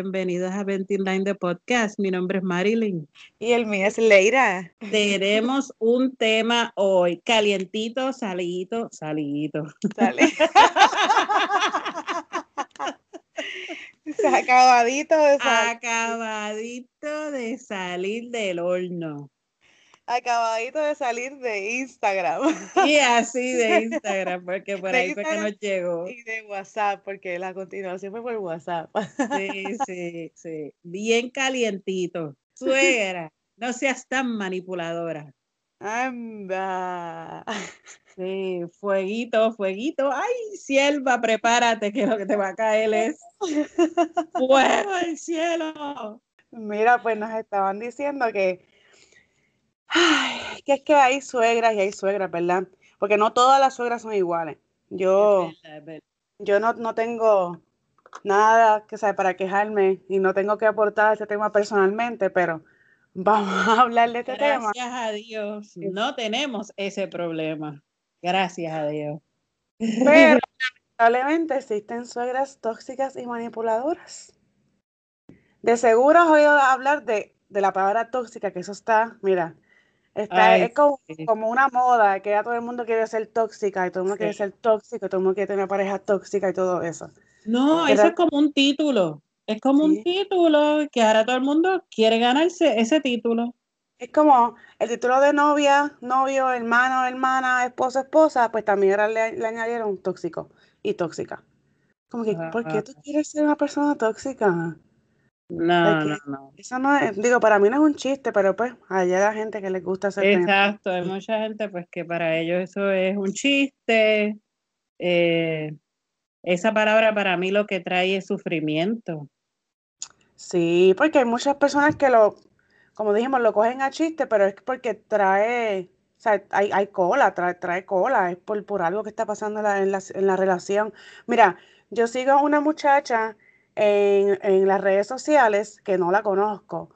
Bienvenidos a 29 de Podcast. Mi nombre es Marilyn. Y el mío es Leira. Tenemos un tema hoy, calientito, salito, salito. Sale. Acabadito de salir. Acabadito de salir del horno. Acabadito de salir de Instagram. Y así de Instagram, porque por De ahí fue que Instagram nos llegó. Y de WhatsApp, porque la continuación fue por WhatsApp. Sí, sí, sí. Bien calientito. Suegra, no seas tan manipuladora. Anda. Sí, fueguito, fueguito. Ay, sierva, prepárate que lo que te va a caer es fuego del cielo. Mira, pues nos estaban diciendo que, ay, que es que hay suegras y hay suegras, ¿verdad? Porque no todas las suegras son iguales. Yo, Es verdad, es verdad. yo no, no tengo nada que sabe para quejarme y no tengo que aportar a este tema personalmente, pero vamos a hablar de este tema. Gracias a Dios, no tenemos ese problema. Gracias a Dios. Pero lamentablemente existen suegras tóxicas y manipuladoras. De seguro has oído hablar de, de la palabra tóxica, que eso está, mira, está, Ay, es como, sí. como una moda, que ya todo el mundo quiere ser tóxica y todo el mundo quiere ser tóxico, y todo el mundo quiere tener pareja tóxica y todo eso. No, Pero- eso es como un título. Es como un título que ahora todo el mundo quiere ganarse ese título. Es como el título de novia, novio, hermano, hermana, esposo, esposa, pues también ahora le, le añadieron tóxico y tóxica. Como que, ¿por qué tú quieres ser una persona tóxica? No, no, no. Eso no es, digo, para mí no es un chiste, pero pues allá la gente que les gusta hacer Exacto, hay mucha gente pues que para ellos eso es un chiste. eh, esa palabra para mí lo que trae es sufrimiento. Sí, porque hay muchas personas que lo, como dijimos, lo cogen a chiste, pero es porque trae, o sea, hay, hay cola, trae, trae cola, es por, por algo que está pasando en la, en la, en la relación. Mira, yo sigo a una muchacha en, en las redes sociales que no la conozco,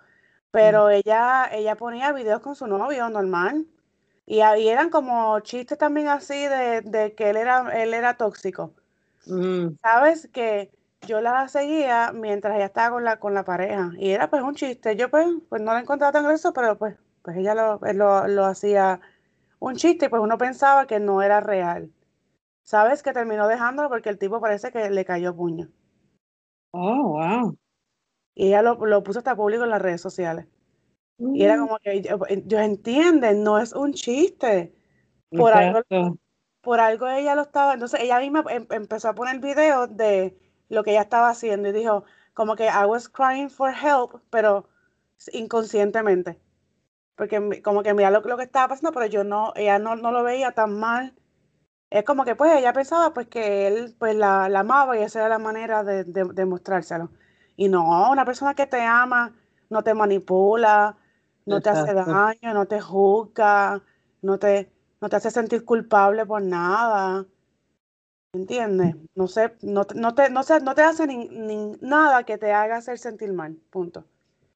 pero ella, ella ponía videos con su novio normal. Y, ahí eran como chistes también así de, de que él era, él era tóxico. Mm, Sabes que yo la seguía mientras ella estaba con la, con la pareja y era pues un chiste. Yo pues, pues no la encontraba tan gracioso, pero pues, pues ella lo, lo, lo hacía un chiste y pues uno pensaba que no era real. Sabes que terminó dejándolo porque el tipo parece que le cayó puño. Oh, wow. Y ella lo, lo puso hasta público en las redes sociales. Y era Mm, como que yo, yo entienden, no es un chiste. Por algo, por algo ella lo estaba, entonces ella misma em- empezó a poner videos de lo que ella estaba haciendo y dijo como que I was crying for help, pero inconscientemente. Porque como que mira lo, lo que estaba pasando, pero yo no, ella no, no lo veía tan mal. Es como que pues ella pensaba pues que él pues la, la amaba y esa era la manera de, de, de mostrárselo. Y no, una persona que te ama no te manipula, no te hace daño, no te juzga, no te, no te hace sentir culpable por nada. ¿Entiendes? No sé, no, te- no te, no sé, no te hace ni, ni nada que te haga hacer sentir mal. Punto.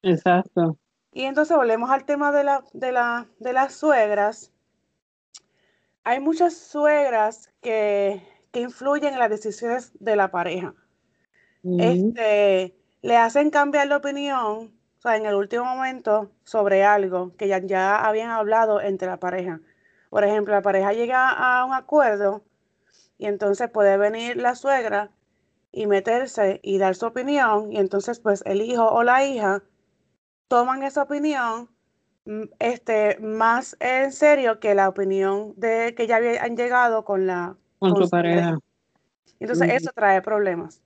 Exacto. Y entonces volvemos al tema de la, de la, de las suegras. Hay muchas suegras que, que influyen en las decisiones de la pareja. Este, le hacen cambiar de opinión, o sea, en el último momento sobre algo que ya, ya habían hablado entre la pareja. Por ejemplo, la pareja llega a un acuerdo y entonces puede venir la suegra y meterse y dar su opinión y entonces pues el hijo o la hija toman esa opinión este, más en serio que la opinión de que ya habían llegado con la con su pareja. entonces eso trae problemas.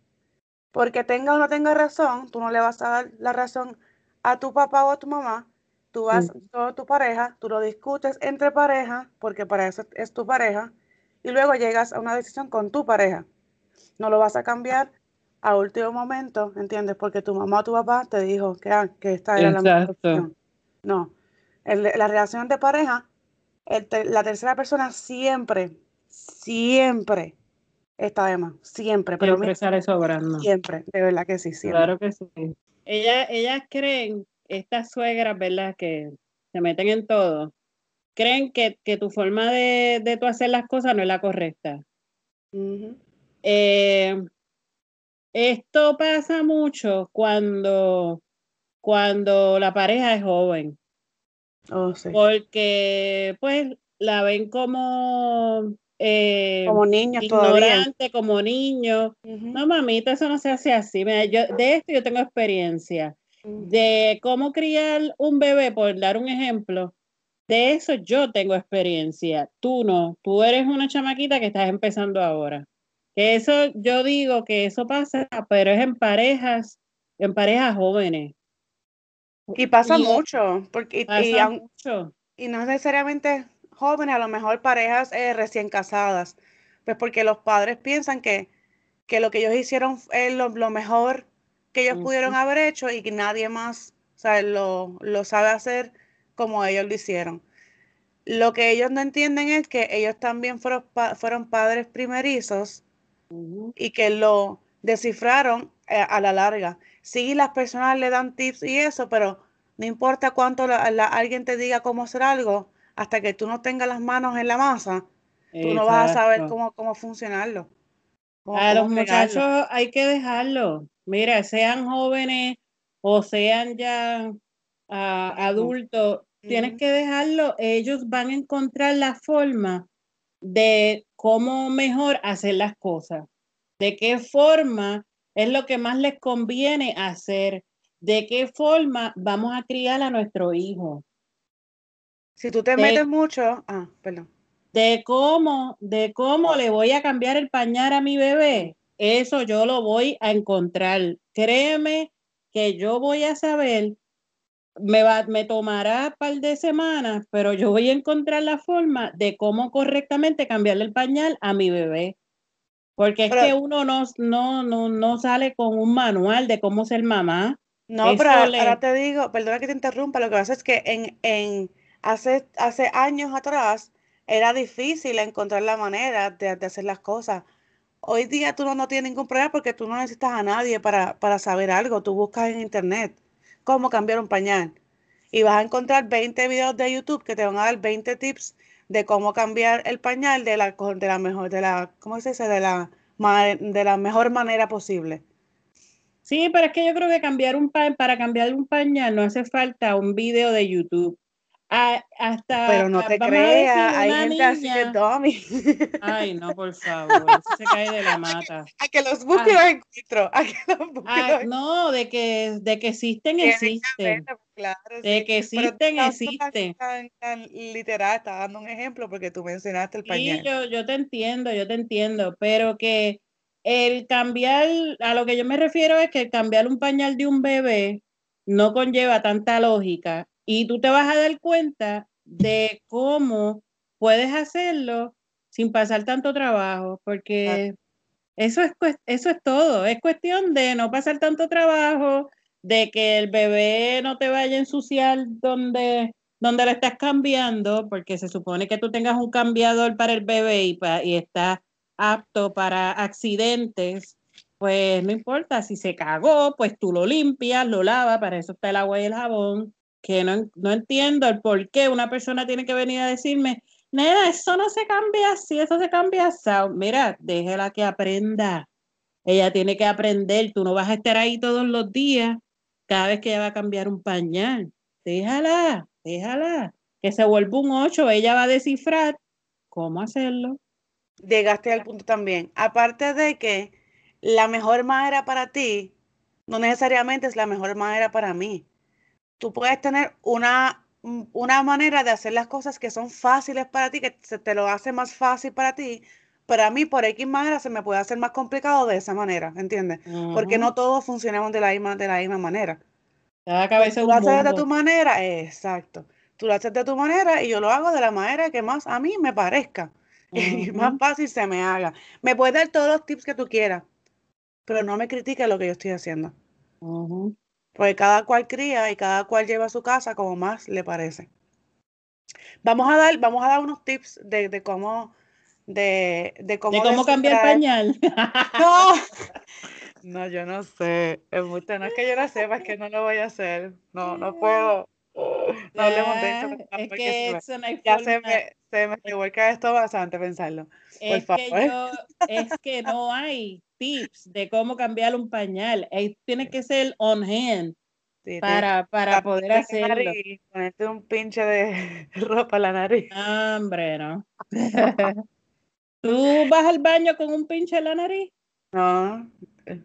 Porque tenga o no tenga razón, tú no le vas a dar la razón a tu papá o a tu mamá. Tú vas con tu pareja, tú lo discutes entre pareja, porque para eso es tu pareja, y luego llegas a una decisión con tu pareja. No lo vas a cambiar a último momento, ¿entiendes? Porque tu mamá o tu papá te dijo que, ah, que esta era la mejor opción. No. El- la relación de pareja, el la tercera persona siempre, siempre está de más. Siempre, pero Siempre mira, sale sobrando. siempre, de verdad que sí, siempre. Claro que sí. Ellas, ellas creen, estas suegras, ¿verdad? Que se meten en todo, creen que, que tu forma de, de tú hacer las cosas no es la correcta. Eh, esto pasa mucho cuando, cuando la pareja es joven. Oh, sí. Porque pues la ven como eh, Como niños ignorante, como niño. No, mamita, eso no se hace así. Mira, yo, de esto yo tengo experiencia. De cómo criar un bebé, por dar un ejemplo, de eso yo tengo experiencia. Tú no. Tú eres una chamaquita que estás empezando ahora. Que eso, yo digo que eso pasa, pero es en parejas, en parejas jóvenes. Y pasa mucho, porque pasa mucho. y no necesariamente jóvenes, a lo mejor parejas eh, recién casadas, pues porque los padres piensan que, que lo que ellos hicieron es lo, mejor que ellos pudieron haber hecho y que nadie más lo, lo sabe hacer como ellos lo hicieron. Lo que ellos no entienden es que ellos también fueron, fueron padres primerizos y que lo descifraron eh, a, la larga. Sí, las personas le dan tips y eso, pero no importa cuánto alguien te diga cómo hacer algo, hasta que tú no tengas las manos en la masa, tú no vas a saber cómo, cómo funcionarlo. a los muchachos hay que dejarlo. Mira, sean jóvenes o sean ya ah, adultos, tienes que dejarlo. Ellos van a encontrar la forma de cómo mejor hacer las cosas, de qué forma es lo que más les conviene hacer, de qué forma vamos a criar a nuestro hijo. Si tú te metes mucho, ah, perdón. De cómo, de cómo le voy a cambiar el pañal a mi bebé, eso yo lo voy a encontrar. Créeme que yo voy a saber, me, va, me tomará un par de semanas, pero yo voy a encontrar la forma de cómo correctamente cambiarle el pañal a mi bebé. Porque es que uno no, no, no, no sale con un manual de cómo ser mamá. No, pero ahora te digo, perdona que te interrumpa, lo que pasa es que en, en hace, hace años atrás era difícil encontrar la manera de, hacer las cosas. Hoy día tú no, tienes ningún problema porque tú no necesitas a nadie para, para saber algo. Tú buscas en internet cómo cambiar un pañal y vas a encontrar 20 videos de YouTube que te van a dar 20 tips de cómo cambiar el pañal de la, de la mejor, de la, ¿cómo se dice? De la, de la mejor manera posible. Sí, pero es que yo creo que cambiar un para cambiar un pañal no hace falta un video de YouTube hasta, Pero no te creas, hay gente así de Tommy. Ay, no, por favor, se cae de la mata. A que, los busque los encuentro. A que los busque No, de que, de que existen, existen. Claro, de que existen, existen. Tan, tan, literal, está dando un ejemplo porque tú mencionaste el pañal. Sí, yo, yo te entiendo, yo te entiendo, pero que el cambiar, a lo que yo me refiero es que cambiar un pañal de un bebé no conlleva tanta lógica y tú te vas a dar cuenta de cómo puedes hacerlo sin pasar tanto trabajo, porque eso es, eso es todo. Es cuestión de no pasar tanto trabajo, de que el bebé no te vaya a ensuciar donde, donde lo estás cambiando, porque se supone que tú tengas un cambiador para el bebé y, y está apto para accidentes. Pues no importa, si se cagó, pues tú lo limpias, lo lavas, para eso está el agua y el jabón que no, no entiendo el por qué una persona tiene que venir a decirme, nena, eso no se cambia así, eso se cambia así. Mira, déjela que aprenda. Ella tiene que aprender, tú no vas a estar ahí todos los días, cada vez que ella va a cambiar un pañal. Déjala, déjala, que se vuelva un 8, ella va a descifrar cómo hacerlo. Llegaste al punto también. Aparte de que la mejor manera para ti no necesariamente es la mejor manera para mí tú puedes tener una, una manera de hacer las cosas que son fáciles para ti, que se te lo hace más fácil para ti, pero a mí por X manera se me puede hacer más complicado de esa manera, ¿entiendes? Porque no todos funcionamos de la misma, de la misma manera. Cada cabeza tú lo haces de tu manera, exacto. Tú lo haces de tu manera y yo lo hago de la manera que más a mí me parezca y más fácil se me haga. Me puedes dar todos los tips que tú quieras, pero no me critiques lo que yo estoy haciendo. Porque cada cual cría y cada cual lleva a su casa como más le parece. Vamos a dar, vamos a dar unos tips de, de cómo, de, de cómo, de cómo cambiar pañal. No, no, yo no sé. Es no es que yo no sepa, es que no lo voy a hacer. No, no puedo. No hablemos de eso. Es que ya se me, se me revuelca esto bastante pensarlo. es Que yo, es que no hay tips de cómo cambiar un pañal. Ahí tiene que ser on hand para, para poder hacerlo. ponerte un pinche de ropa a la nariz. Hombre, no. ¿Tú vas al baño con un pinche en la nariz? No.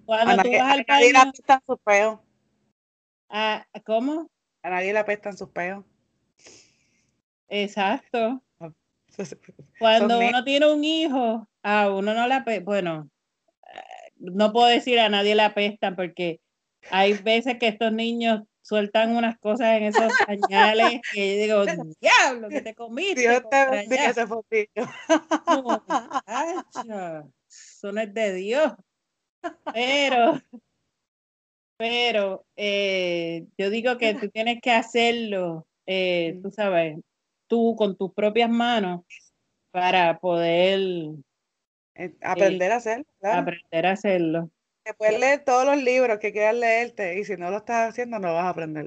Cuando tú vas al baño. Nadie le apestan sus peos. Ah, ¿Cómo? A nadie le apestan sus peos. Exacto. Cuando uno tiene un hijo, a uno no le bueno, no puedo decir a nadie le apestan porque hay veces que estos niños sueltan unas cosas en esos pañales que yo digo, diablo, que te comiste. Dios te bendiga ese fotillo. Eso no es de Dios. Pero, pero eh, yo digo que tú tienes que hacerlo, eh, tú sabes, tú con tus propias manos para poder eh, aprender a hacerlo. Aprender a hacerlo. Puedes leer todos los libros que quieras leerte y si no lo estás haciendo no vas a aprender.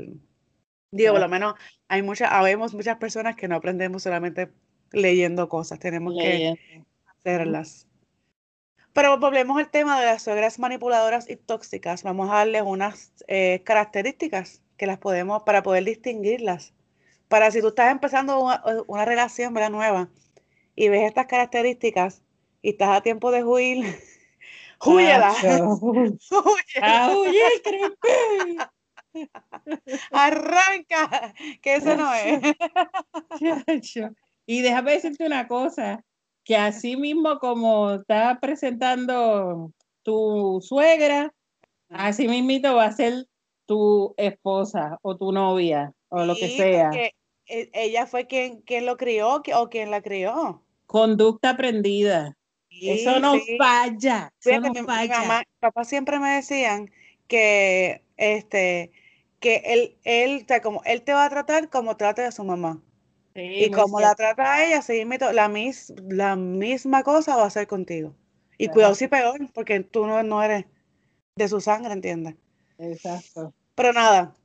Digo, por lo menos hay muchas, habemos muchas personas que no aprendemos solamente leyendo cosas, tenemos que hacerlas. Pero volvemos al tema de las suegras manipuladoras y tóxicas. Vamos a darles unas eh, características que las podemos, para poder distinguirlas. Para si tú estás empezando una, relación nueva y ves estas características y estás a tiempo de huir, ¡Huyela! Arranca, que eso no es. y déjame decirte una cosa, que así mismo como está presentando tu suegra, así mismito va a ser tu esposa o tu novia o lo que sea. E, ella fue quien, quien lo crió o quien la crió. Conducta aprendida eso no falla. Eso no falla. papá siempre me decían que este que él, él, como, él te va a tratar como trate a su mamá. y como la trata a ella, la, mis, la misma cosa va a hacer contigo. Y cuidado si peor, porque tú no, no eres de su sangre, ¿entiendes? Exacto. Pero nada,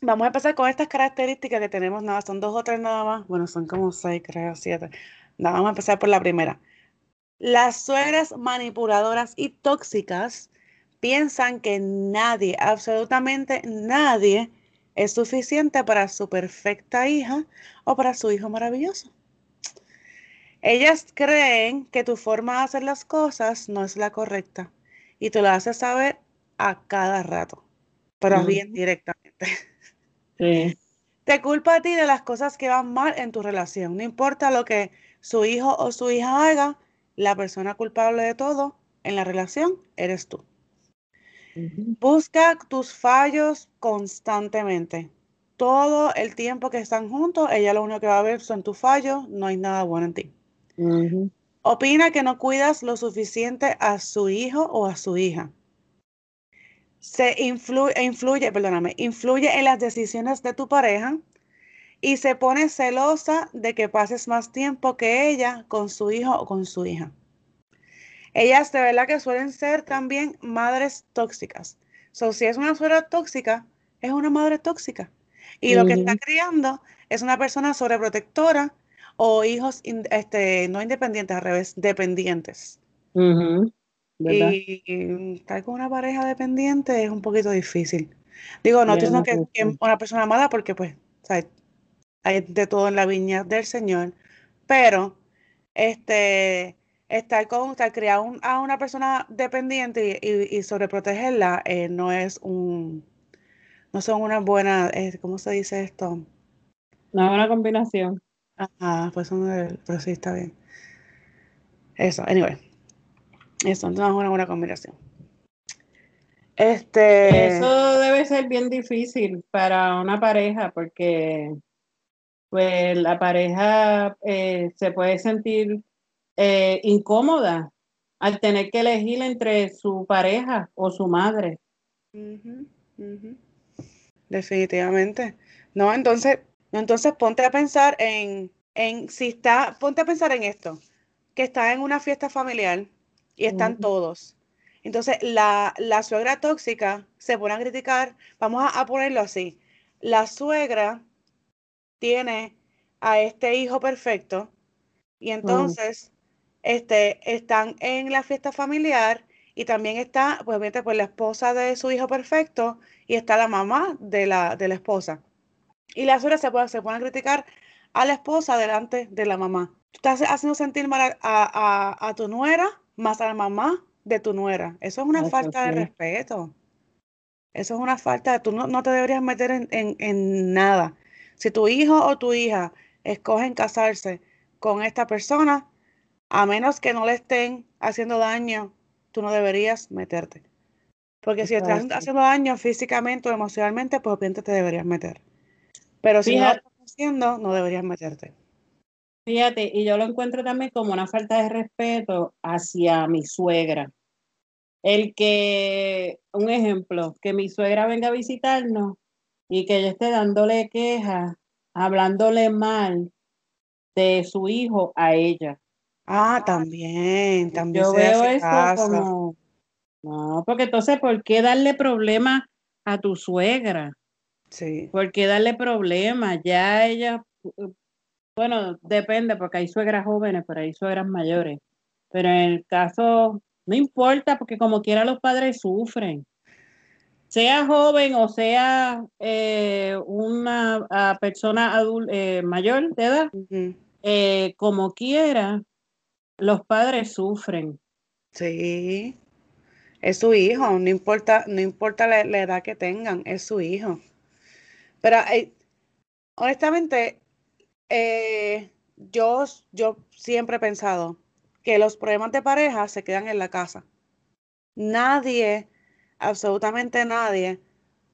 vamos a empezar con estas características que tenemos, nada, son dos o tres nada más. Bueno, son como seis, creo, siete. Nada, vamos a empezar por la primera. Las suegras manipuladoras y tóxicas piensan que nadie, absolutamente nadie, es suficiente para su perfecta hija o para su hijo maravilloso. Ellas creen que tu forma de hacer las cosas no es la correcta y te lo haces saber a cada rato, pero bien directamente. Te culpa a ti de las cosas que van mal en tu relación, no importa lo que su hijo o su hija haga, la persona culpable de todo en la relación eres tú. Busca tus fallos constantemente. Todo el tiempo que están juntos, ella lo único que va a ver son tus fallos, no hay nada bueno en ti. Opina que no cuidas lo suficiente a su hijo o a su hija. Se influye, influye, perdóname, influye en las decisiones de tu pareja y se pone celosa de que pases más tiempo que ella con su hijo o con su hija. Ellas de verdad que suelen ser también madres tóxicas. So, si es una suegra tóxica, es una madre tóxica. Y lo que está criando es una persona sobreprotectora o hijos este, no independientes, al revés, dependientes. y, estar con una pareja dependiente es un poquito difícil. Digo, no estoy que, que una persona mala porque pues. Hay de todo en la viña del Señor, pero este estar con estar criar a una persona dependiente y, sobreprotegerla eh, no es un no son una buena eh, ¿cómo se dice esto? Una buena combinación. Ajá, pues pero sí está bien. Eso, anyway. Eso, no es una buena combinación. Este. Eso debe ser bien difícil para una pareja porque pues la pareja eh, se puede sentir eh, incómoda al tener que elegir entre su pareja o su madre. Definitivamente. No, entonces, entonces ponte a pensar en, en si está, ponte a pensar en esto, que está en una fiesta familiar y están todos. Entonces, la, la, suegra tóxica se pone a criticar, vamos a ponerlo así, la suegra tiene a este hijo perfecto y entonces este, están en la fiesta familiar y también está, pues, obviamente, pues la esposa de su hijo perfecto y está la mamá de la, de la esposa. Y la suegra se, puede, se pueden criticar a la esposa delante de la mamá. Tú estás haciendo sentir mal a, tu nuera más a la mamá de tu nuera. Eso es una falta de respeto. Eso es una falta. Tú no, no te deberías meter en, en, en nada. Si tu hijo o tu hija escogen casarse con esta persona, a menos que no le estén haciendo daño, tú no deberías meterte. Porque si estás haciendo daño físicamente o emocionalmente, pues obviamente te deberías meter. Pero si no lo estás haciendo, no deberías meterte. Fíjate, y yo lo encuentro también como una falta de respeto hacia mi suegra. El que, un ejemplo, que mi suegra venga a visitarnos y que yo esté dándole quejas, hablándole mal de su hijo a ella. Ah, también, también. Yo veo eso como, no, porque entonces, ¿por qué darle problemas a tu suegra? Sí. ¿Por qué darle problemas? Ya ella, bueno, depende, porque hay suegras jóvenes, pero hay suegras mayores. Pero en el caso, no importa, porque como quiera los padres sufren. Sea joven o sea eh, una persona adulta, eh, mayor de edad, eh, como quiera, los padres sufren. Sí, es su hijo, no importa, no importa la, edad que tengan, es su hijo. Pero honestamente, yo, yo siempre he pensado que los problemas de pareja se quedan en la casa. Nadie, absolutamente nadie,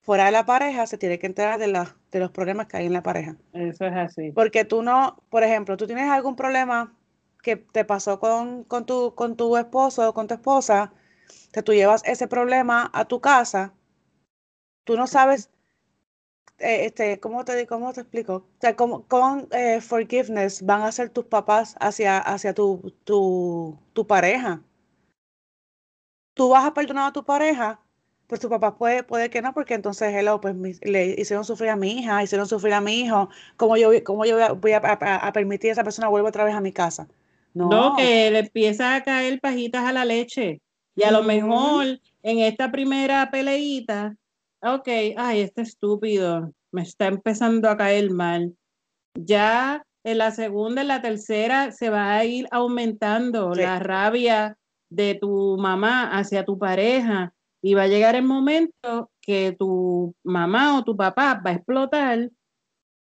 fuera de la pareja se tiene que enterar de, la, de los problemas que hay en la pareja. Eso es así. Porque tú no, por ejemplo, tú tienes algún problema que te pasó con, con, tu, con tu esposo o con tu esposa, que tú llevas ese problema a tu casa, tú no sabes, eh, este, ¿cómo te, cómo te explico? O sea, ¿cómo, con eh, forgiveness van a ser tus papás hacia, hacia tu, tu, tu pareja? Tú vas a perdonar a tu pareja pues tu papá puede, puede que no, porque entonces hello, pues le hicieron sufrir a mi hija, hicieron sufrir a mi hijo, ¿cómo yo, cómo yo voy a, a, permitir a esa persona vuelva otra vez a mi casa? No. que le empieza a caer pajitas a la leche. Y a lo mejor en esta primera peleita, ok, ay, este estúpido, me está empezando a caer mal. Ya en la segunda, en la tercera, se va a ir aumentando la rabia de tu mamá hacia tu pareja y va a llegar el momento que tu mamá o tu papá va a explotar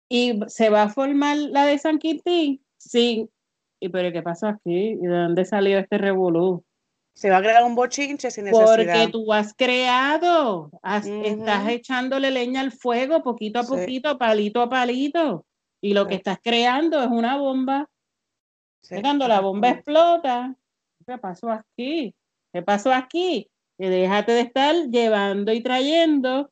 y se va a formar la de San Quintín sin ¿Y pero qué pasa aquí? ¿Y de dónde salió este revolú? Se va a crear un bochinche sin necesidad. Porque tú has creado, estás echándole leña al fuego poquito a poquito, palito a palito. Y lo que estás creando es una bomba. Cuando la bomba explota, ¿qué pasó aquí? ¿Qué pasó aquí? Déjate de estar llevando y trayendo,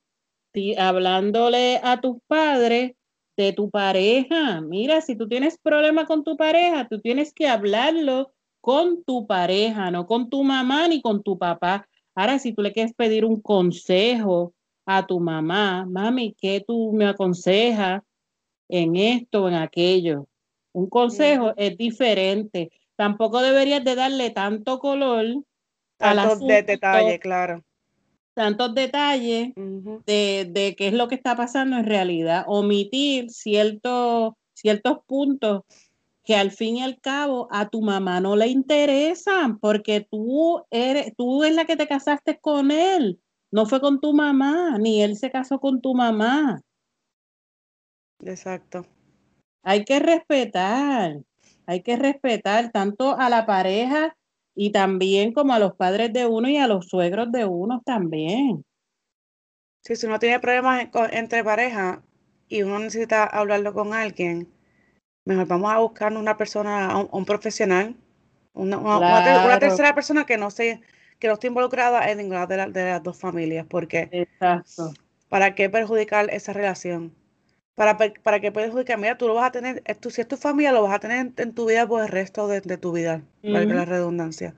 hablándole a tus padres de tu pareja. Mira, si tú tienes problema con tu pareja, tú tienes que hablarlo con tu pareja, no con tu mamá ni con tu papá. Ahora, si tú le quieres pedir un consejo a tu mamá, mami, ¿qué tú me aconsejas en esto o en aquello? Un consejo es diferente. Tampoco deberías de darle tanto color a de detalle, claro tantos detalles de, qué es lo que está pasando en realidad, omitir ciertos, ciertos puntos que al fin y al cabo a tu mamá no le interesan, porque tú eres, tú es la que te casaste con él, no fue con tu mamá, ni él se casó con tu mamá. Exacto. Hay que respetar, hay que respetar tanto a la pareja y también como a los padres de uno y a los suegros de uno también. Sí, si uno tiene problemas entre pareja y uno necesita hablarlo con alguien, mejor vamos a buscar una persona, un, profesional, una, una, tercera persona que no se, que no esté involucrada en ninguna de, de las dos familias, porque Exacto. ¿para qué perjudicar esa relación? Para, para que perjudicar, mira, tú lo vas a tener, si es tu familia, lo vas a tener en, tu vida por el resto de, tu vida, para que la redundancia.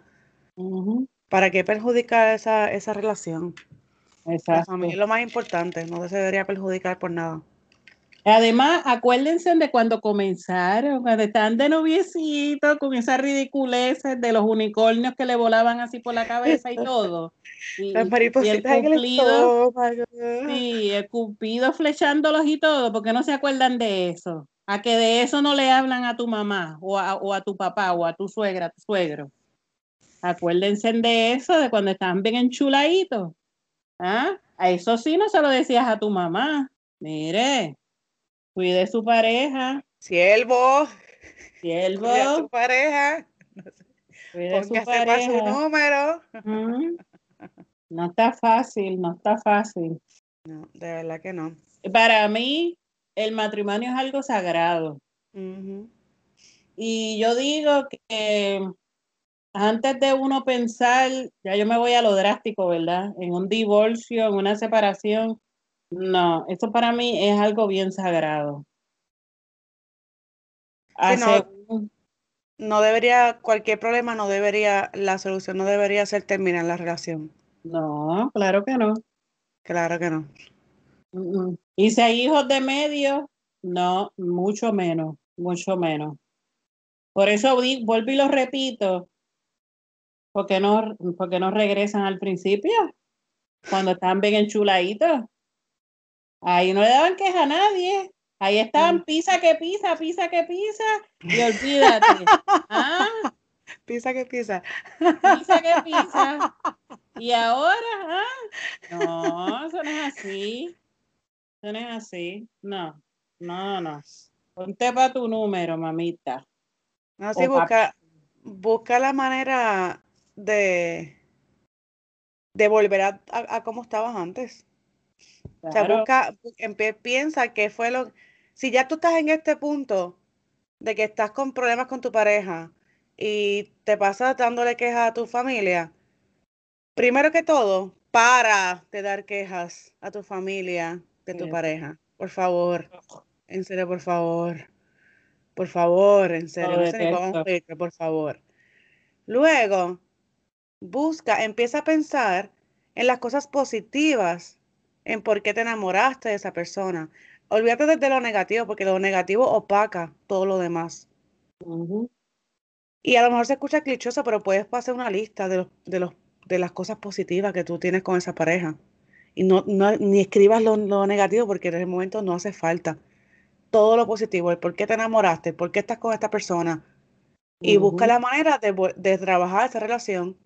¿Para qué perjudicar esa, esa relación? Exacto. La familia es lo más importante, no se debería perjudicar por nada. Además, acuérdense de cuando comenzaron, cuando estaban de noviecito, con esas ridiculeces de los unicornios que le volaban así por la cabeza y todo. Y, Las maripositas y el cupido, sí, el cupido flechándolos y todo, porque no se acuerdan de eso. A que de eso no le hablan a tu mamá o a, o a tu papá o a tu suegra, a tu suegro. Acuérdense de eso, de cuando estaban bien enchuladitos. ¿Ah? A eso sí no se lo decías a tu mamá. Mire, cuide su pareja. Siervo. Siervo. Cuide a su pareja. Cuide su pareja. su número. Mm. No está fácil, no está fácil. No, de verdad que no. Para mí, el matrimonio es algo sagrado. Y yo digo que antes de uno pensar, ya yo me voy a lo drástico, ¿verdad? En un divorcio, en una separación, no, eso para mí es algo bien sagrado. No. Debería, cualquier problema no debería, la solución no debería ser terminar la relación. no, claro que no. Claro que no. Y si hay hijos de medio, no, mucho menos, mucho menos. Por eso vuelvo y lo repito, porque no, porque no regresan al principio, cuando están bien enchuladitos. Ahí no le daban queja a nadie. Ahí estaban, Mm. pisa que pisa, pisa que pisa, y olvídate. Ah, Pisa que pisa. pisa que pisa. Y ahora, ah, no, eso no es así. Eso no es así. No, no, no. Ponte para tu número, mamita. No, sí, O busca, busca la manera de, de volver a, a, a como estabas antes. O sea, busca, empie- piensa qué fue lo, si ya tú estás en este punto de que estás con problemas con tu pareja y te pasas dándole quejas a tu familia, primero que todo, para de dar quejas a tu familia de tu Sí. pareja. Por favor, en serio, por favor. Por favor, en serio, Lo no sé ni cómo detesto. explicar, por favor. Luego, busca, empieza a pensar en las cosas positivas, en por qué te enamoraste de esa persona. Olvídate de, de lo negativo, porque lo negativo opaca todo lo demás. Y a lo mejor se escucha clichoso, pero puedes pasar una lista de los, de los, de las cosas positivas que tú tienes con esa pareja. Y no, no ni escribas lo, lo negativo, porque en el momento no hace falta. Todo lo positivo, el por qué te enamoraste, el por qué estás con esta persona. Y busca la manera de, de trabajar esa relación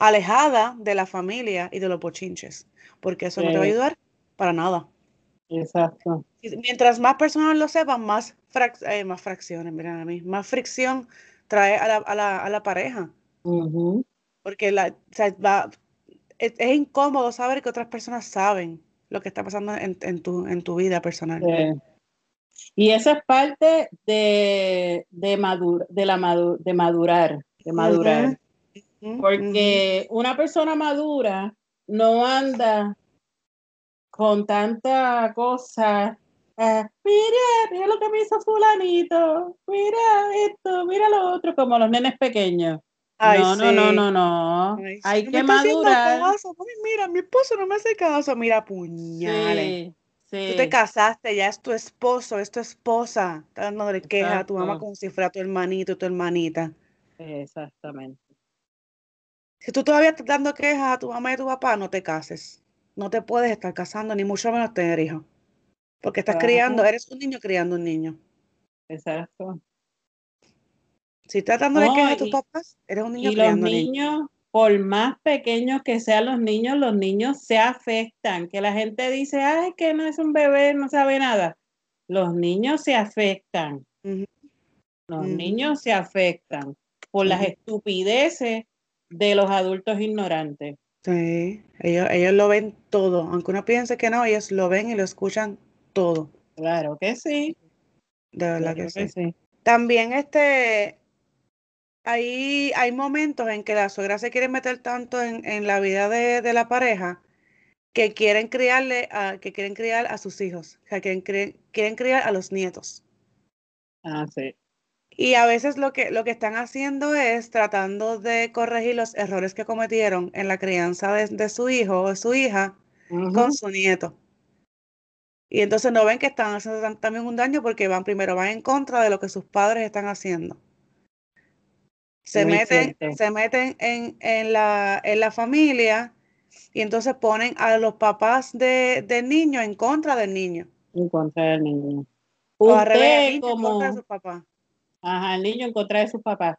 alejada de la familia y de los bochinches, porque eso no te va a ayudar para nada. exacto. Y Mientras más personas lo sepan, más, frac- eh, más fracciones, miren a mí, más fricción trae a la, a la, a la pareja, porque la, o sea, va- es, es incómodo saber que otras personas saben lo que está pasando en, en tu, en tu vida personal. Sí. Y eso es parte de, de, madur- de, la madu- de madurar, de madurar. Porque una persona madura no anda con tanta cosa. ah, mira, mira lo que me hizo fulanito, mira esto, mira lo otro, como los nenes pequeños. Ay, No, no, no, no, no. Ay, Hay no que madurar. caso. Mira, mi esposo no me hace caso. Mira, puñales. Sí, Tú te casaste, ya es tu esposo, es tu esposa. Está dándole queja a tu mamá como si fuera tu hermanito, tu hermanita. exactamente. Si tú todavía estás dando quejas a tu mamá y a tu papá, no te cases. No te puedes estar casando, ni mucho menos tener hijos. Porque estás criando, eres un niño criando un niño. exacto. Si estás dándole quejas No, a tus papás, eres un niño y los niños. por más pequeños que sean los niños, los niños se afectan. Que la gente dice, ay, que no es un bebé, no sabe nada. Los niños se afectan. Los niños se afectan por las estupideces de los adultos ignorantes. Sí, ellos, ellos lo ven todo. Aunque uno piense que no, ellos lo ven y lo escuchan todo. Claro que sí, De verdad claro que que sí. sí. También este, Hay, hay momentos en que la suegra se quiere meter tanto en, en la vida de, de la pareja que quieren criarle a, que quieren criar a sus hijos, o sea, quieren, quieren criar a los nietos. Ah, sí. Y a veces lo que, lo que están haciendo es tratando de corregir los errores que cometieron en la crianza de, de su hijo o su hija con su nieto. Y entonces no ven que están haciendo también un daño porque van primero, van en contra de lo que sus padres están haciendo. Se meten, se meten en, en, la, en la familia y entonces ponen a los papás de, del niño en contra del niño. En contra del niño. O al revés, en contra de su papá. Ajá, el niño en contra de sus papás.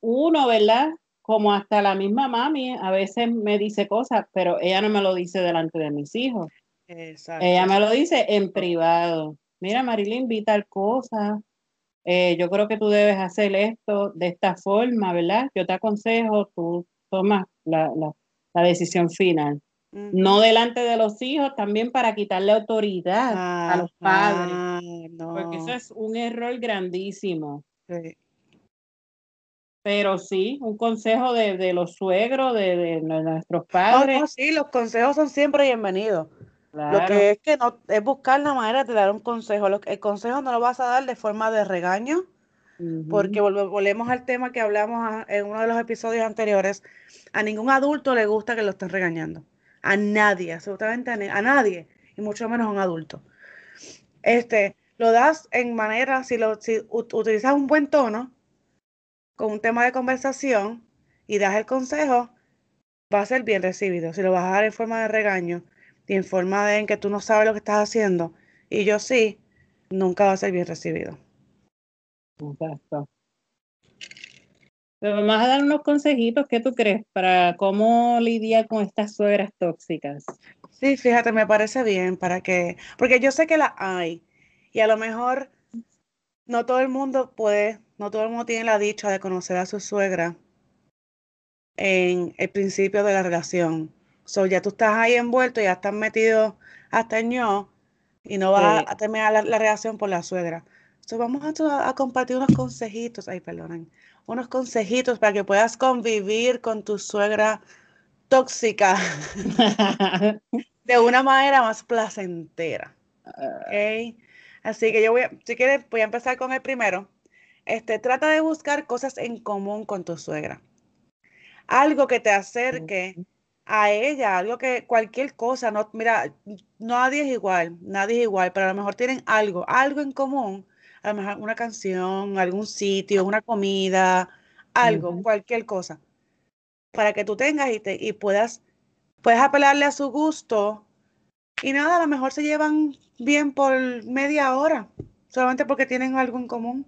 Uno, ¿verdad? Como hasta la misma mami a veces me dice cosas, pero ella no me lo dice delante de mis hijos. Exacto. Ella me lo dice en privado. Mira, Marilyn, vi tal cosa. Eh, yo creo que tú debes hacer esto de esta forma, ¿verdad? Yo te aconsejo, tú tomas la, la decisión final. No delante de los hijos, también para quitarle autoridad a los padres. Porque eso es un error grandísimo. Pero sí, un consejo de, los suegros, de, nuestros padres. sí, los consejos son siempre bienvenidos. Lo que es que no es buscar la manera de dar un consejo. el consejo no lo vas a dar de forma de regaño, porque volvemos al tema que hablamos en uno de los episodios anteriores. A ningún adulto le gusta que lo estén regañando. A nadie, absolutamente a, nadie, y mucho menos a un adulto. Este, lo das en manera, si, lo, si utilizas un buen tono, con un tema de conversación, y das el consejo, va a ser bien recibido. Si lo vas a dar en forma de regaño y en forma de en que tú no sabes lo que estás haciendo, y yo sí, nunca va a ser bien recibido. Exacto. Pero vamos a dar unos consejitos, ¿qué tú crees? Para cómo lidiar con estas suegras tóxicas. Sí, fíjate, me parece bien para que, porque yo sé que las hay y a lo mejor no todo el mundo puede, no todo el mundo tiene la dicha de conocer a su suegra en el principio de la relación. So, ya tú estás ahí envuelto, ya estás metido hasta el ño y no vas a terminar la, la, relación por la suegra vamos a, compartir unos consejitos, ay, perdonen, unos consejitos para que puedas convivir con tu suegra tóxica de una manera más placentera. Okay. Así que yo voy a, si quieres, voy a empezar con el primero. Este, trata de buscar cosas en común con tu suegra. Algo que te acerque a ella, algo que cualquier cosa, no, mira, nadie es igual, nadie es igual, pero a lo mejor tienen algo, algo en común a lo mejor una canción, algún sitio, una comida, algo, cualquier cosa, para que tú tengas y, te, y puedas, puedes apelarle a su gusto y nada, a lo mejor se llevan bien por media hora, solamente porque tienen algo en común.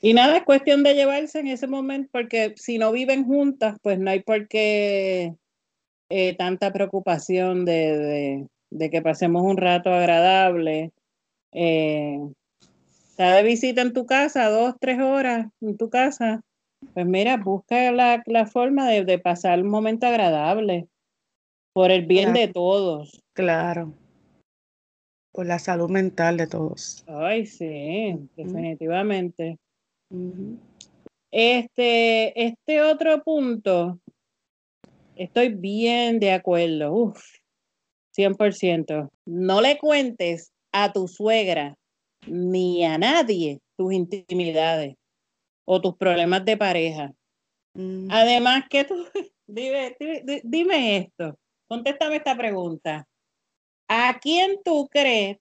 Y nada, es cuestión de llevarse en ese momento, porque si no viven juntas, pues no hay por qué eh, tanta preocupación de, de, que pasemos un rato agradable. Eh, está de visita en tu casa, dos, tres horas en tu casa, pues mira, busca la, forma de, pasar un momento agradable por el bien de todos. Claro. Por la salud mental de todos. Ay, sí, definitivamente. Este, este otro punto, estoy bien de acuerdo. Uf, 100%. No le cuentes a tu suegra ni a nadie tus intimidades o tus problemas de pareja. Mm. Además que tú, dime, dime, esto, contéstame esta pregunta. ¿A quién tú crees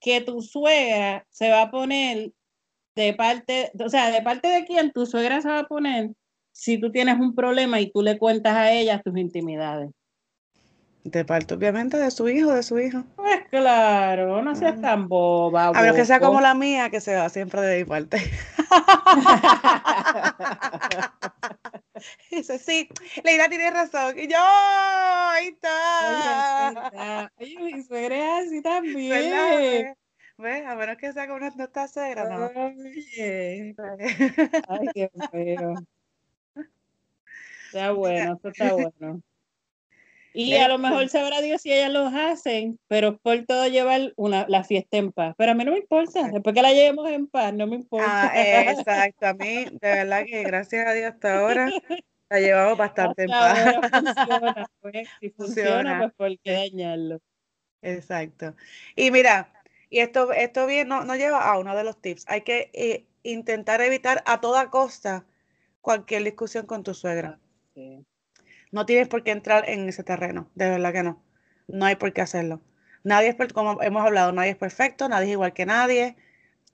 que tu suegra se va a poner de parte, o sea, de parte de quién tu suegra se va a poner si tú tienes un problema y tú le cuentas a ella tus intimidades? De parte, obviamente, de su hijo, de su hijo. Pues claro, no seas tan boba. A menos que sea como la mía, que se va siempre de mi parte. Dice, sí, Leila tiene razón. Y yo, ahí está. Oye, mi suegra es así también. ¿Ves? A menos que sea como una suegra, ¿no? Oye. Ay, qué feo. Está bueno, esto está bueno. Y a lo mejor sabrá Dios si ellas los hacen, pero por todo llevar una, la fiesta en paz. Pero a mí no me importa, después que la llevemos en paz, no me importa. Ah, exacto, a mí, de verdad que gracias a Dios hasta ahora la llevamos bastante en paz. Funciona, pues, si funciona, pues por qué dañarlo. Exacto. Y mira, y esto, esto bien no, no lleva a uno de los tips. Hay que eh, intentar evitar a toda costa cualquier discusión con tu suegra. Sí. No tienes por qué entrar en ese terreno, de verdad que no. No hay por qué hacerlo. Nadie es, como hemos hablado, nadie es perfecto, nadie es igual que nadie.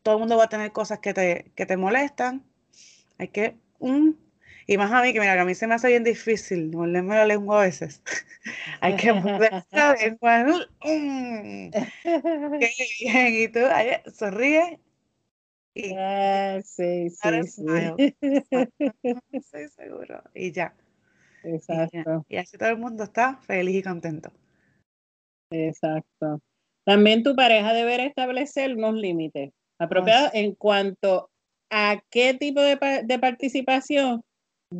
Todo el mundo va a tener cosas que te, que te molestan. Hay que, mm, y más a mí, que mira, que a mí se me hace bien difícil morderme la lengua a veces. Hay que morder la lengua. Mm. Qué bien. Y tú, ahí, sonríe. Y, ah, sí, sí, sí. Estoy seguro. Y ya. Exacto. Y, así todo el mundo está feliz y contento. Exacto. También tu pareja deberá establecer unos límites apropiados en cuanto a qué tipo de, de, participación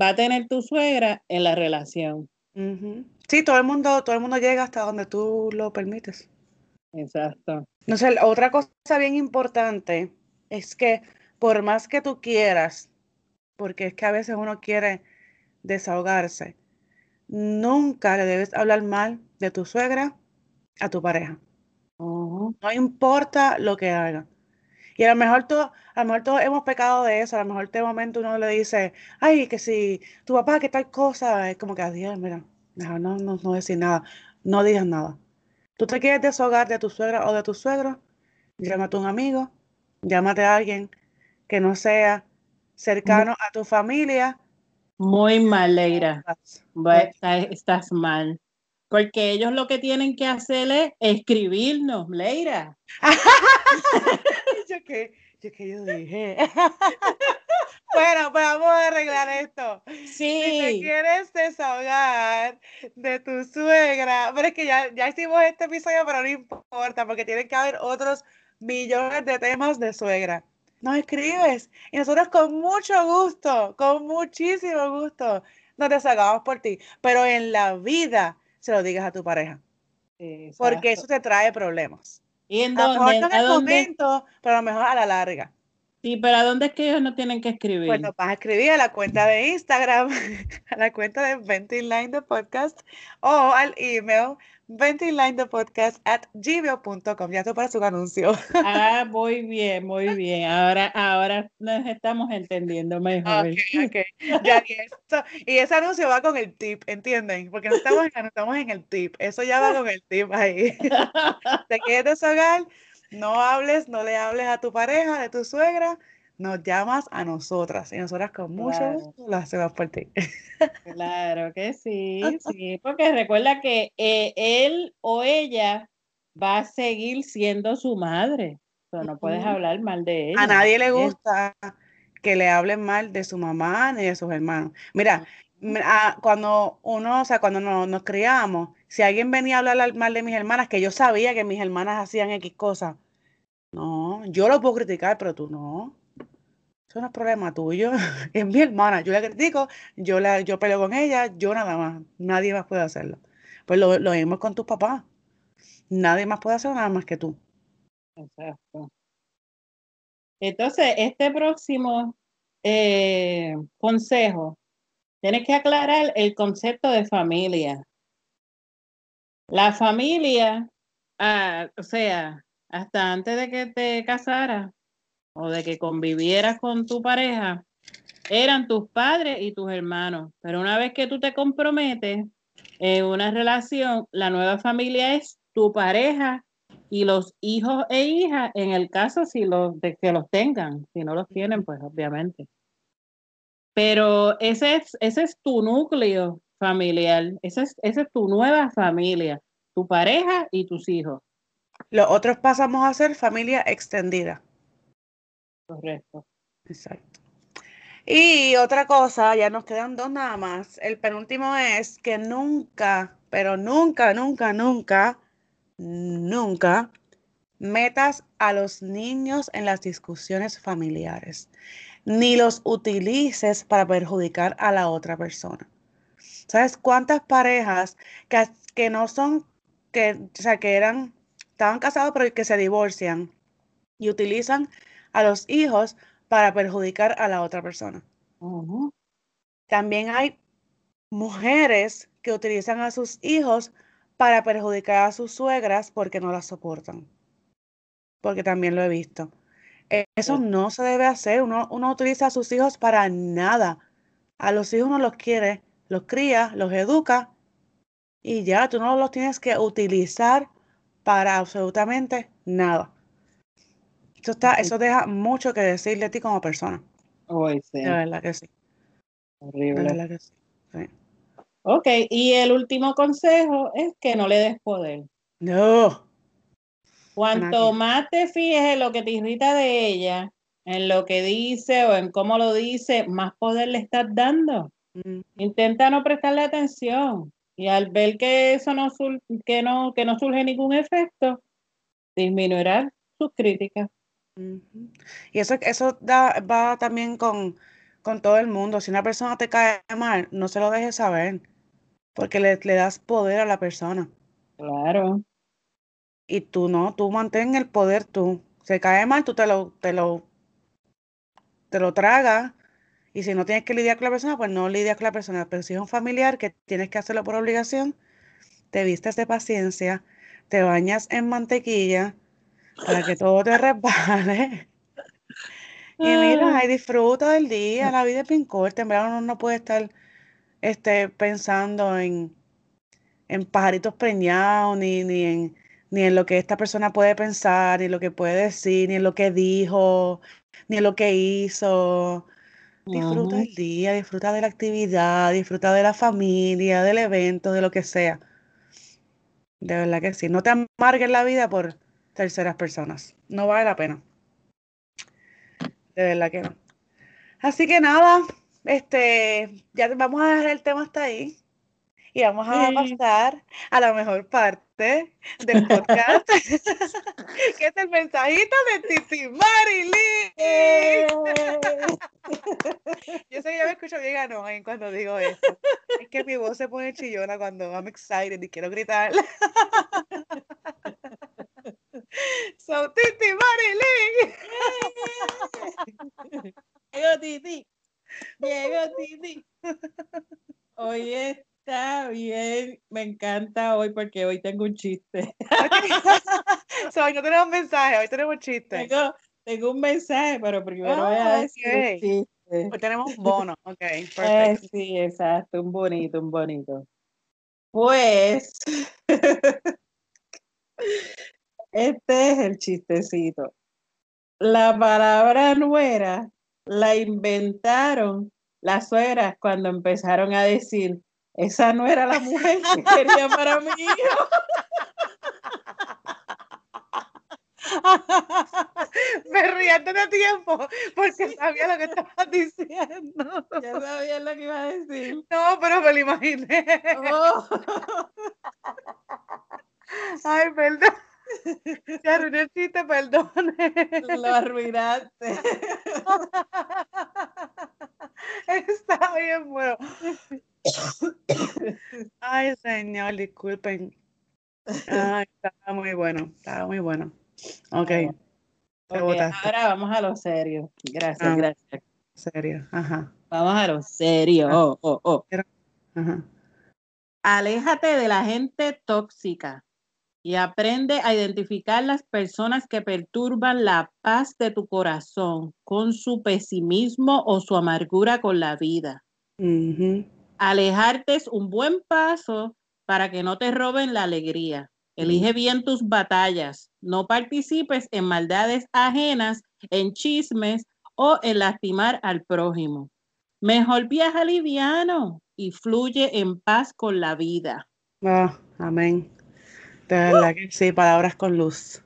va a tener tu suegra en la relación. Sí, todo el mundo, todo el mundo llega hasta donde tú lo permites. Exacto. No sé, otra cosa bien importante es que por más que tú quieras, porque es que a veces uno quiere desahogarse, nunca le debes hablar mal de tu suegra a tu pareja. No importa lo que haga. Y a lo mejor todo, a lo mejor todos hemos pecado de eso, a lo mejor de momento uno le dice, ay, que si tu papá, que tal cosa, es como que, adiós, mira, no, no, no decir nada, no digas nada. Tú te quieres deshogar de tu suegra o de tu suegro, llámate a un amigo, llámate a alguien que no sea cercano a tu familia. Muy mal, Leira. Estás, estás mal. Porque ellos lo que tienen que hacer es escribirnos, Leira. yo que yo que yo dije. bueno, pues vamos a arreglar esto. Sí. Si te quieres desahogar de tu suegra, pero es que ya, ya hicimos este episodio, pero no importa, porque tiene que haber otros millones de temas de suegra. Nos escribes y nosotros con mucho gusto, con muchísimo gusto, nos desahogamos por ti. Pero en la vida se lo digas a tu pareja. Porque eso te trae problemas. ¿Y en a dónde? en el momento, pero a lo mejor a la larga. Sí, pero ¿a dónde es que ellos no tienen que escribir? Bueno, vas a escribir a la cuenta de Instagram, a la cuenta de Venting Line de Podcast o al email podcast at gmail.com. Ya te para su anuncio. Ah, muy bien, muy bien. Ahora, ahora nos estamos entendiendo mejor. Okay, okay. Ya, y, esto, y ese anuncio va con el tip, ¿entienden? Porque no estamos, en, estamos en el tip. Eso ya va con el tip ahí. ¿Te quieres deshogar? No hables, no le hables a tu pareja, de tu suegra, nos llamas a nosotras y nosotras con mucho gusto lo hacemos por ti. Claro que sí, sí, porque recuerda que eh, él o ella va a seguir siendo su madre, pero no puedes hablar mal de ella. A nadie le gusta que le hablen mal de su mamá ni de sus hermanos. Mira, ah, cuando uno, o sea, cuando nos, criamos, si alguien venía a hablar mal de mis hermanas, que yo sabía que mis hermanas hacían X cosas, no, yo lo puedo criticar, pero tú no. Eso no es problema tuyo. Es mi hermana. Yo la critico, yo, la, yo peleo con ella, yo nada más. Nadie más puede hacerlo. Pues lo, lo con tus papás. Nadie más puede hacer nada más que tú. Exacto. Entonces, este próximo eh, consejo, tienes que aclarar el concepto de familia. La familia, ah, o sea, hasta antes de que te casaras o de que convivieras con tu pareja, eran tus padres y tus hermanos. Pero una vez que tú te comprometes en una relación, la nueva familia es tu pareja y los hijos e hijas, en el caso si los de que los tengan, si no los tienen, pues obviamente. Pero ese es, ese es tu núcleo familiar, esa es, esa es tu nueva familia, tu pareja y tus hijos. Los otros pasamos a ser familia extendida. Correcto. Exacto. Y otra cosa, ya nos quedan dos nada más. El penúltimo es que nunca, pero nunca, nunca, nunca, nunca metas a los niños en las discusiones familiares, ni los utilices para perjudicar a la otra persona. ¿Sabes cuántas parejas que, que no son, que, o sea, que eran, estaban casados pero que se divorcian y utilizan a los hijos para perjudicar a la otra persona. También hay mujeres que utilizan a sus hijos para perjudicar a sus suegras porque no las soportan. Porque también lo he visto. Eso no se debe hacer. Uno, uno utiliza a sus hijos para nada. A los hijos uno los quiere, los cría, los educa y ya, tú no los tienes que utilizar para absolutamente nada. Eso, está, eso deja mucho que decir de ti como persona. Sí. De verdad que sí. Horrible. verdad que sí. sí. Ok, y el último consejo es que no le des poder. No. Cuanto más te fijes en lo que te irrita de ella, en lo que dice o en cómo lo dice, más poder le estás dando. Mm, Intenta no prestarle atención y al ver que eso no, que no, que no surge ningún efecto, disminuirá sus críticas. Y eso, eso da, va también con, con todo el mundo. Si una persona te cae mal, no se lo dejes saber, porque le, le das poder a la persona. Claro. Y tú no, tú mantén el poder tú. Se cae mal, tú te lo, te lo, te lo tragas. Y si no tienes que lidiar con la persona, pues no lidias con la persona. Pero si es un familiar que tienes que hacerlo por obligación, te vistes de paciencia, te bañas en mantequilla para que todo te resbale. Y mira, y disfruta del día, la vida es bien corta, en verdad uno no puede estar este, pensando en, en pajaritos preñados, ni, ni en, ni en lo que esta persona puede pensar, ni lo que puede decir, ni en lo que dijo, ni en lo que hizo. Disfruta del día, disfruta de la actividad, disfruta de la familia, del evento, de lo que sea. De verdad que sí. No te amargues la vida por terceras personas. No vale la pena. De verdad que no. Así que nada, este, ya vamos a dejar el tema hasta ahí y vamos a Sí. pasar a la mejor parte del podcast, que es el mensajito de Titi Marilyn. Yo sé que yo me escucho bien annoying cuando digo esto. Es que mi voz se pone chillona cuando I'm excited y quiero gritar. So, Titi Marilyn. Llegó Titi. Llegó Titi. Hoy está bien. Me encanta hoy porque hoy tengo un chiste. So, hoy no tenemos mensaje, hoy tenemos chiste. Tengo, tengo un mensaje, pero primero voy a Oh, decir chiste. Hoy tenemos bono. Ok, Eh, perfecto. sí, exacto, un bonito, un bonito. Pues, este es el chistecito. La palabra nuera la inventaron las suegras cuando empezaron a decir, esa no era la mujer que quería para hijo. Me antes de tiempo porque sabía lo que estabas diciendo. Ya sabía lo que iba a decir. No, pero me lo imaginé. Oh, Ay, perdón. Te arruiné el chiste, perdone. lo arruinaste. Está bien bueno. Ay, señor, disculpen. Ay, estaba muy bueno, estaba muy bueno. Ok, te Ok, botaste, ahora vamos a lo serio. Gracias, Ah. gracias. serio. Ajá, Vamos a lo serio. Ah. Oh, oh, oh. ajá. Aléjate de la gente tóxica y aprende a identificar las personas que perturban la paz de tu corazón con su pesimismo o su amargura con la vida. Alejarte es un buen paso para que no te roben la alegría. Elige bien tus batallas. No participes en maldades ajenas, en chismes o en lastimar al prójimo. Mejor viaja liviano y fluye en paz con la vida. Ah, amén. De verdad que sí, palabras con luz.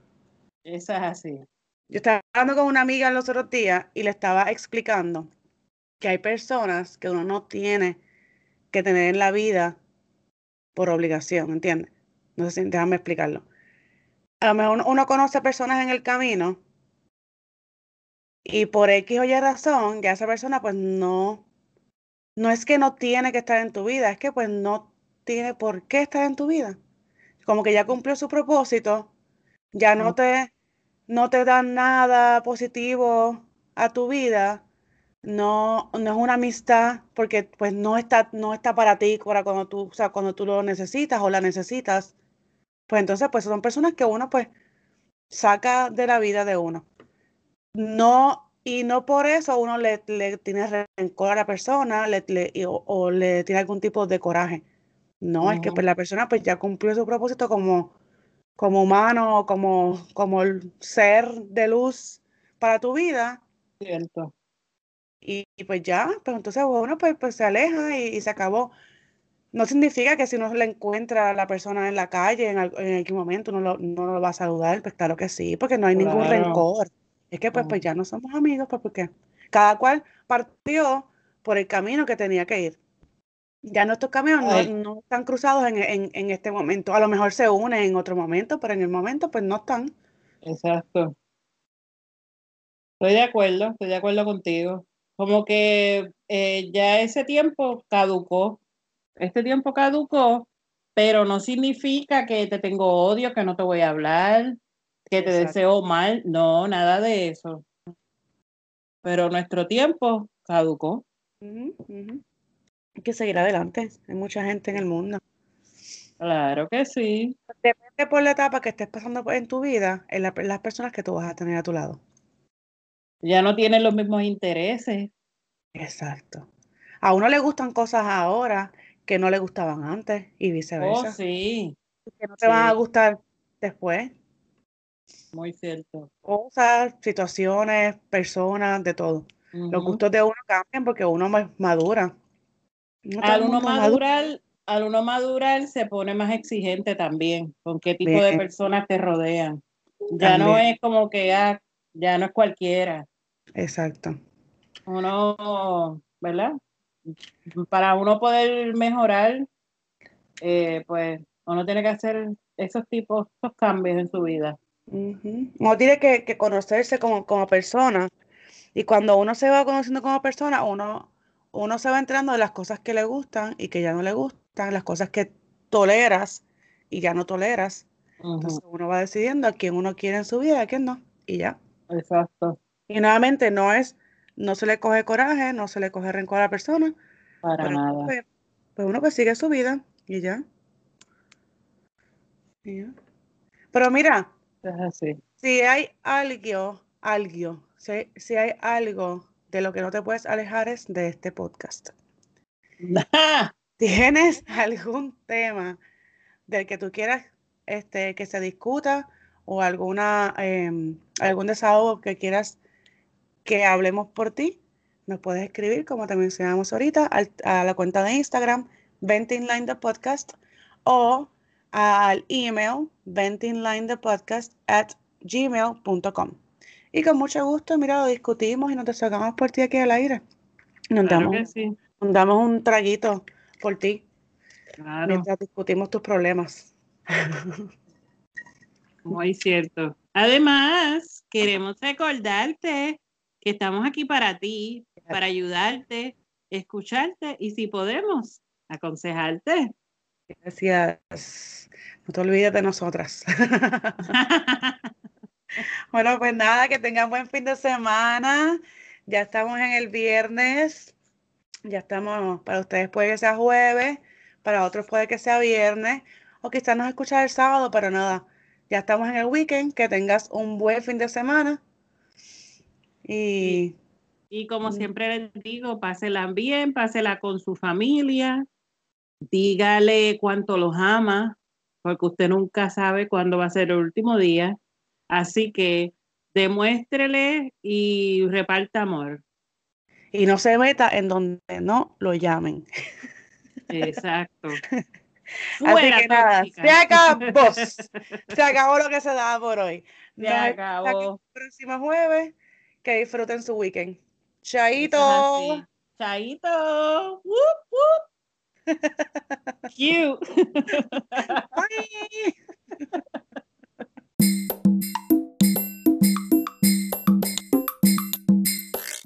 Esa es así. Yo estaba hablando con una amiga los otros días y le estaba explicando que hay personas que uno no tiene que tener en la vida por obligación, ¿entiendes? No sé si déjame explicarlo. A lo mejor uno, uno conoce personas en el camino y por X o Y razón, ya esa persona pues no, no es que no tiene que estar en tu vida, es que pues no tiene por qué estar en tu vida. Como que ya cumplió su propósito, ya no te, no te dan nada positivo a tu vida, no, no es una amistad porque pues no está, no está para ti para cuando tú, o sea, cuando tú lo necesitas o la necesitas. Pues entonces pues son personas que uno pues saca de la vida de uno. No, y no por eso uno le, le tiene rencor a la persona le, le- y- o, o le tiene algún tipo de coraje. No, es que pues la persona pues ya cumplió su propósito como, como humano, como, como el ser de luz para tu vida. Cierto. Y, pues ya, pues entonces bueno, pues, pues se aleja y, se acabó. No significa que si uno le encuentra a la persona en la calle en, en algún momento no lo, no lo va a saludar, pues claro que sí, porque no hay ningún rencor. Es que pues, pues ya no somos amigos, pues porque cada cual partió por el camino que tenía que ir. Ya nuestros caminos no, están cruzados en, en, este momento. A lo mejor se unen en otro momento, pero en el momento pues no están. Exacto. Estoy de acuerdo, estoy de acuerdo contigo. Como que eh, ya ese tiempo caducó. Este tiempo caducó, pero no significa que te tengo odio, que no te voy a hablar, que te deseo mal. No, nada de eso. Pero nuestro tiempo caducó. Que seguir adelante. Hay mucha gente en el mundo. Claro que sí. Depende por la etapa que estés pasando en tu vida, en, las personas que tú vas a tener a tu lado. Ya no tienen los mismos intereses. Exacto. A uno le gustan cosas ahora que no le gustaban antes y viceversa. Oh, sí. Que no te van a gustar después. Muy cierto. Cosas, situaciones, personas, de todo. Los gustos de uno cambian porque uno madura al uno madurar, al uno madurar se pone más exigente también con qué tipo de personas te rodean. Ya no es como que ya, ya no es cualquiera. Exacto. Uno, ¿verdad? Para uno poder mejorar, eh, pues uno tiene que hacer esos tipos, esos cambios en su vida. Uno tiene que, que conocerse como, como persona. Y cuando uno se va conociendo como persona, uno uno se va enterando de las cosas que le gustan y que ya no le gustan, las cosas que toleras y ya no toleras. Entonces uno va decidiendo a quién uno quiere en su vida y a quién no. Y ya. Exacto. Y nuevamente no es, no se le coge coraje, no se le coge rencor a la persona. Para nada. Pues, pues, uno que sigue su vida y ya. y ya. Pero mira, si hay algo, algo, si, si hay algo de lo que no te puedes alejar es de este podcast. ¿Tienes algún tema del que tú quieras este, que se discuta o alguna, em, algún desahogo que quieras que hablemos por ti? Nos puedes escribir, como te mencionamos ahorita, a la cuenta de Instagram, Venting the Podcast, o al email, ventinglinethepodcast at gmail.com. Y con mucho gusto, mira, lo discutimos y nos sacamos por ti aquí al aire. Nos, damos, damos un traguito por ti. Mientras discutimos tus problemas. Muy cierto. Además, queremos recordarte que estamos aquí para ti, para ayudarte, escucharte y si podemos, aconsejarte. Gracias. No te olvides de nosotras. Bueno, pues nada, que tengan buen fin de semana. Ya estamos en el viernes. Ya estamos, para ustedes puede que sea jueves, para otros puede que sea viernes, o quizás nos escucha el sábado, pero nada. Ya estamos en el weekend. Que tengas un buen fin de semana. Y, y como mm. siempre les digo, pásela bien, pásela con su familia. Dígale cuánto los ama, porque usted nunca sabe cuándo va a ser el último día Así que demuéstrele y reparta amor. Y no se meta en donde no lo llamen. Exacto. Así que nada, se acabó. se acabó lo que se daba por hoy. Se acabó. El próximo jueves, que disfruten su weekend. Chaito. Chaito. Whoop, whoop. Cute. Bye.